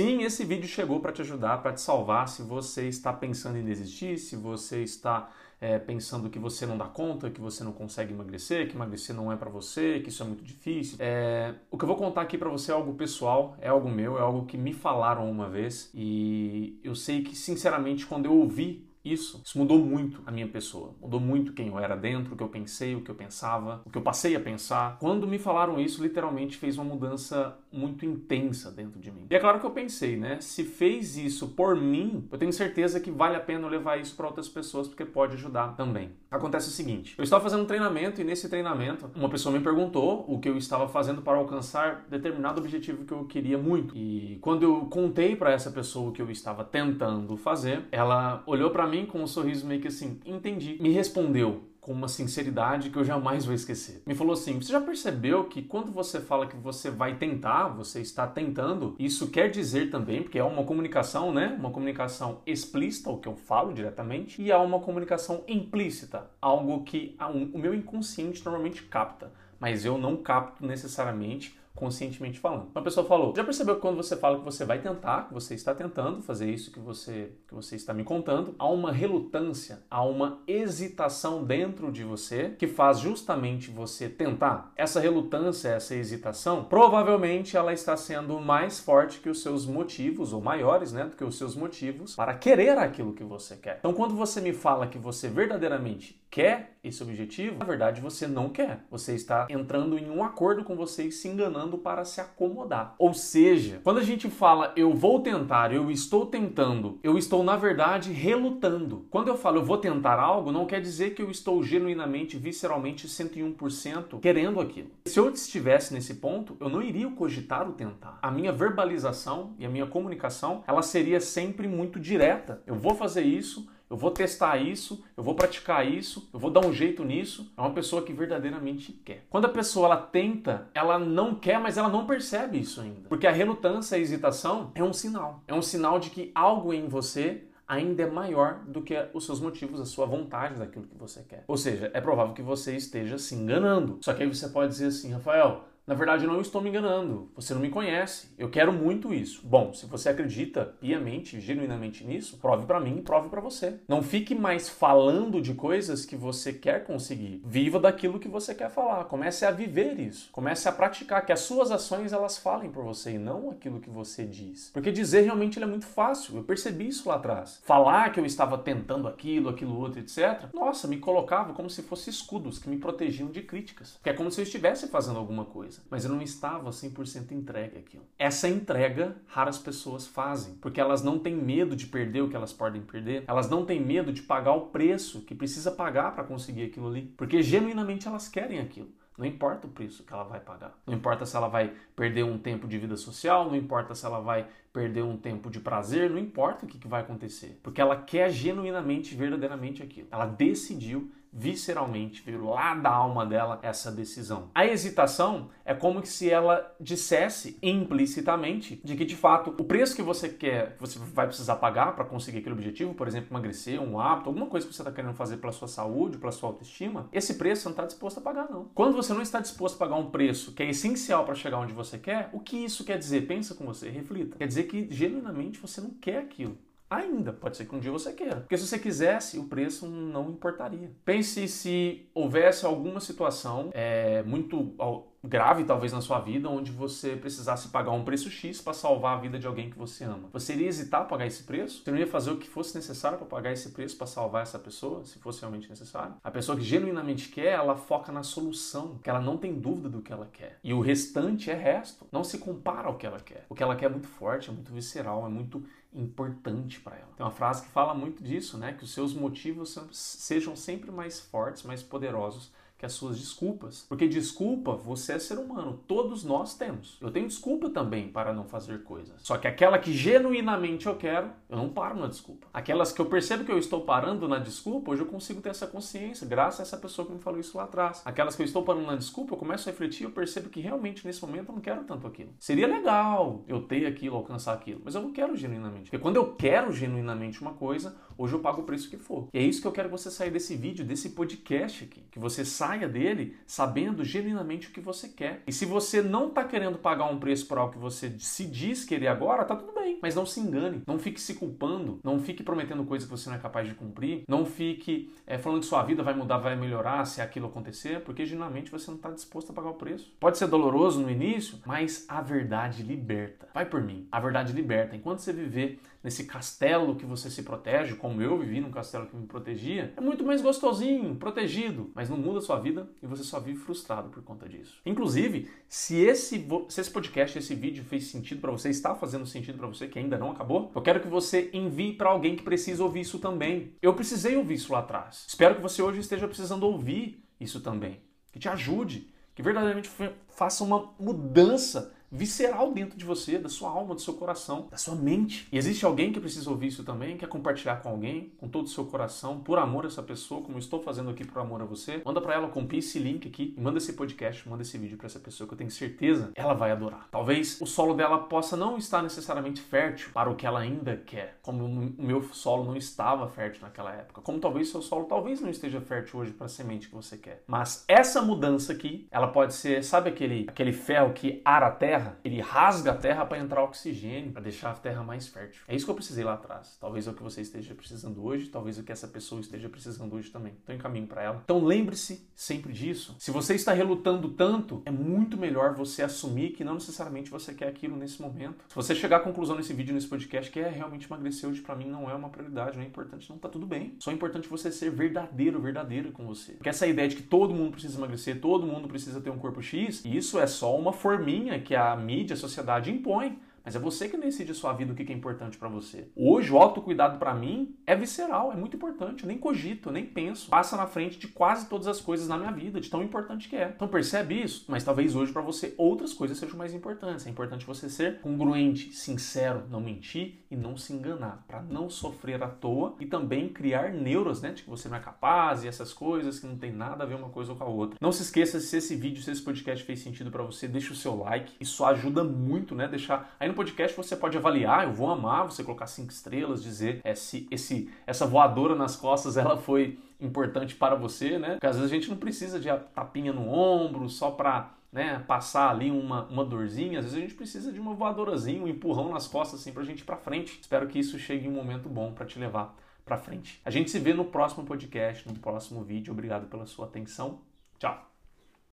Sim, esse vídeo chegou para te ajudar, para te salvar se você está pensando em desistir, se você está é, pensando que você não dá conta, que você não consegue emagrecer, que emagrecer não é para você, que isso é muito difícil. É, o que eu vou contar aqui para você é algo pessoal, é algo meu, é algo que me falaram uma vez e eu sei que sinceramente quando eu ouvi isso, isso mudou muito a minha pessoa, mudou muito quem eu era dentro, o que eu pensei, o que eu pensava, o que eu passei a pensar. Quando me falaram isso, literalmente fez uma mudança muito intensa dentro de mim. E é claro que eu pensei, né? Se fez isso por mim, eu tenho certeza que vale a pena levar isso para outras pessoas porque pode ajudar também. Acontece o seguinte: eu estava fazendo um treinamento e nesse treinamento uma pessoa me perguntou o que eu estava fazendo para alcançar determinado objetivo que eu queria muito. E quando eu contei para essa pessoa o que eu estava tentando fazer, ela olhou para mim com um sorriso meio que assim, entendi. Me respondeu com uma sinceridade que eu jamais vou esquecer. Me falou assim: "Você já percebeu que quando você fala que você vai tentar, você está tentando, isso quer dizer também, porque é uma comunicação, né? Uma comunicação explícita, o que eu falo diretamente, e há uma comunicação implícita, algo que o meu inconsciente normalmente capta, mas eu não capto necessariamente conscientemente falando. Uma pessoa falou: já percebeu que quando você fala que você vai tentar, que você está tentando fazer isso que você que você está me contando, há uma relutância, há uma hesitação dentro de você que faz justamente você tentar. Essa relutância, essa hesitação, provavelmente ela está sendo mais forte que os seus motivos ou maiores, né, do que os seus motivos para querer aquilo que você quer. Então, quando você me fala que você verdadeiramente quer esse objetivo, na verdade você não quer. Você está entrando em um acordo com você e se enganando para se acomodar. Ou seja, quando a gente fala eu vou tentar, eu estou tentando, eu estou na verdade relutando. Quando eu falo eu vou tentar algo, não quer dizer que eu estou genuinamente, visceralmente 101% querendo aquilo. Se eu estivesse nesse ponto, eu não iria cogitar o tentar. A minha verbalização e a minha comunicação, ela seria sempre muito direta. Eu vou fazer isso, eu vou testar isso, eu vou praticar isso, eu vou dar um jeito nisso. É uma pessoa que verdadeiramente quer. Quando a pessoa ela tenta, ela não quer, mas ela não percebe isso ainda. Porque a relutância, a hesitação é um sinal. É um sinal de que algo em você ainda é maior do que os seus motivos, a sua vontade daquilo que você quer. Ou seja, é provável que você esteja se enganando. Só que aí você pode dizer assim, Rafael, na verdade, eu não estou me enganando. Você não me conhece. Eu quero muito isso. Bom, se você acredita piamente, genuinamente nisso, prove para mim e prove para você. Não fique mais falando de coisas que você quer conseguir. Viva daquilo que você quer falar. Comece a viver isso. Comece a praticar que as suas ações elas falem por você e não aquilo que você diz. Porque dizer realmente é muito fácil. Eu percebi isso lá atrás. Falar que eu estava tentando aquilo, aquilo outro, etc. Nossa, me colocava como se fossem escudos que me protegiam de críticas. Que é como se eu estivesse fazendo alguma coisa mas eu não estava 100% entregue àquilo. Essa entrega raras pessoas fazem, porque elas não têm medo de perder o que elas podem perder, elas não têm medo de pagar o preço que precisa pagar para conseguir aquilo ali, porque genuinamente elas querem aquilo. Não importa o preço que ela vai pagar. Não importa se ela vai perder um tempo de vida social, não importa se ela vai perder um tempo de prazer, não importa o que, que vai acontecer. Porque ela quer genuinamente, verdadeiramente aquilo. Ela decidiu visceralmente, veio lá da alma dela essa decisão. A hesitação é como se ela dissesse implicitamente de que de fato o preço que você quer, que você vai precisar pagar para conseguir aquele objetivo, por exemplo, emagrecer, um hábito, alguma coisa que você está querendo fazer pela sua saúde, pela sua autoestima, esse preço você não está disposto a pagar não. Quando você não está disposto a pagar um preço que é essencial para chegar onde você quer, o que isso quer dizer? Pensa com você, reflita. Quer dizer que genuinamente você não quer aquilo. Ainda, pode ser que um dia você queira. Porque se você quisesse, o preço não importaria. Pense se houvesse alguma situação é, muito grave, talvez, na sua vida, onde você precisasse pagar um preço X para salvar a vida de alguém que você ama. Você iria hesitar pagar esse preço? Você não ia fazer o que fosse necessário para pagar esse preço para salvar essa pessoa, se fosse realmente necessário? A pessoa que genuinamente quer, ela foca na solução, que ela não tem dúvida do que ela quer. E o restante é resto. Não se compara ao que ela quer. O que ela quer é muito forte, é muito visceral, é muito importante para ela. Tem uma frase que fala muito disso, né? Que os seus motivos sejam sempre mais fortes, mais poderosos que as suas desculpas. Porque desculpa, você é ser humano, todos nós temos. Eu tenho desculpa também para não fazer coisas. Só que aquela que genuinamente eu quero, eu não paro na desculpa. Aquelas que eu percebo que eu estou parando na desculpa, hoje eu consigo ter essa consciência, graças a essa pessoa que me falou isso lá atrás. Aquelas que eu estou parando na desculpa, eu começo a refletir, eu percebo que realmente nesse momento eu não quero tanto aquilo. Seria legal eu ter aquilo, alcançar aquilo, mas eu não quero genuinamente. Porque quando eu quero genuinamente uma coisa, hoje eu pago o preço que for. E é isso que eu quero que você sair desse vídeo, desse podcast aqui, que você saiba saia dele sabendo genuinamente o que você quer. E se você não está querendo pagar um preço por algo que você se diz querer agora, tá tudo bem. Mas não se engane. Não fique se culpando. Não fique prometendo coisas que você não é capaz de cumprir. Não fique é, falando que sua vida vai mudar, vai melhorar se aquilo acontecer, porque genuinamente você não está disposto a pagar o preço. Pode ser doloroso no início, mas a verdade liberta. Vai por mim. A verdade liberta. Enquanto você viver nesse castelo que você se protege, como eu vivi num castelo que me protegia, é muito mais gostosinho, protegido, mas não muda sua vida e você só vive frustrado por conta disso. Inclusive, se esse, se esse podcast, esse vídeo fez sentido para você, está fazendo sentido para você que ainda não acabou, eu quero que você envie para alguém que precisa ouvir isso também. Eu precisei ouvir isso lá atrás. Espero que você hoje esteja precisando ouvir isso também, que te ajude, que verdadeiramente faça uma mudança visceral dentro de você, da sua alma, do seu coração, da sua mente. E existe alguém que precisa ouvir isso também, quer compartilhar com alguém, com todo o seu coração, por amor a essa pessoa, como eu estou fazendo aqui por amor a você. Manda para ela, copia esse link aqui manda esse podcast, manda esse vídeo para essa pessoa que eu tenho certeza ela vai adorar. Talvez o solo dela possa não estar necessariamente fértil para o que ela ainda quer, como o meu solo não estava fértil naquela época, como talvez seu solo talvez não esteja fértil hoje para a semente que você quer. Mas essa mudança aqui, ela pode ser, sabe aquele aquele ferro que ara a terra terra, ele rasga a terra para entrar oxigênio, para deixar a terra mais fértil. É isso que eu precisei lá atrás. Talvez é o que você esteja precisando hoje, talvez é o que essa pessoa esteja precisando hoje também. Estou em caminho para ela. Então lembre-se sempre disso. Se você está relutando tanto, é muito melhor você assumir que não necessariamente você quer aquilo nesse momento. Se você chegar à conclusão nesse vídeo, nesse podcast, que é realmente emagrecer hoje para mim não é uma prioridade, não é importante, não tá tudo bem. Só é importante você ser verdadeiro, verdadeiro com você. Porque essa ideia de que todo mundo precisa emagrecer, todo mundo precisa ter um corpo X, isso é só uma forminha que a a mídia, a sociedade impõe mas é você que decide a sua vida o que é importante para você. Hoje, o autocuidado para mim é visceral, é muito importante. Eu nem cogito, eu nem penso. Passa na frente de quase todas as coisas na minha vida, de tão importante que é. Então percebe isso? Mas talvez hoje para você outras coisas sejam mais importantes. É importante você ser congruente, sincero, não mentir e não se enganar, para não sofrer à toa e também criar neuros, né, de que você não é capaz e essas coisas que não tem nada a ver uma coisa com a outra. Não se esqueça se esse vídeo, se esse podcast fez sentido para você, deixa o seu like. Isso ajuda muito, né? Deixar aí no podcast você pode avaliar, eu vou amar você colocar cinco estrelas, dizer é, se esse, essa voadora nas costas ela foi importante para você, né? Porque às vezes a gente não precisa de tapinha no ombro só para né, passar ali uma, uma dorzinha, às vezes a gente precisa de uma voadorazinha, um empurrão nas costas assim pra gente ir pra frente. Espero que isso chegue em um momento bom para te levar para frente. A gente se vê no próximo podcast, no próximo vídeo. Obrigado pela sua atenção. Tchau.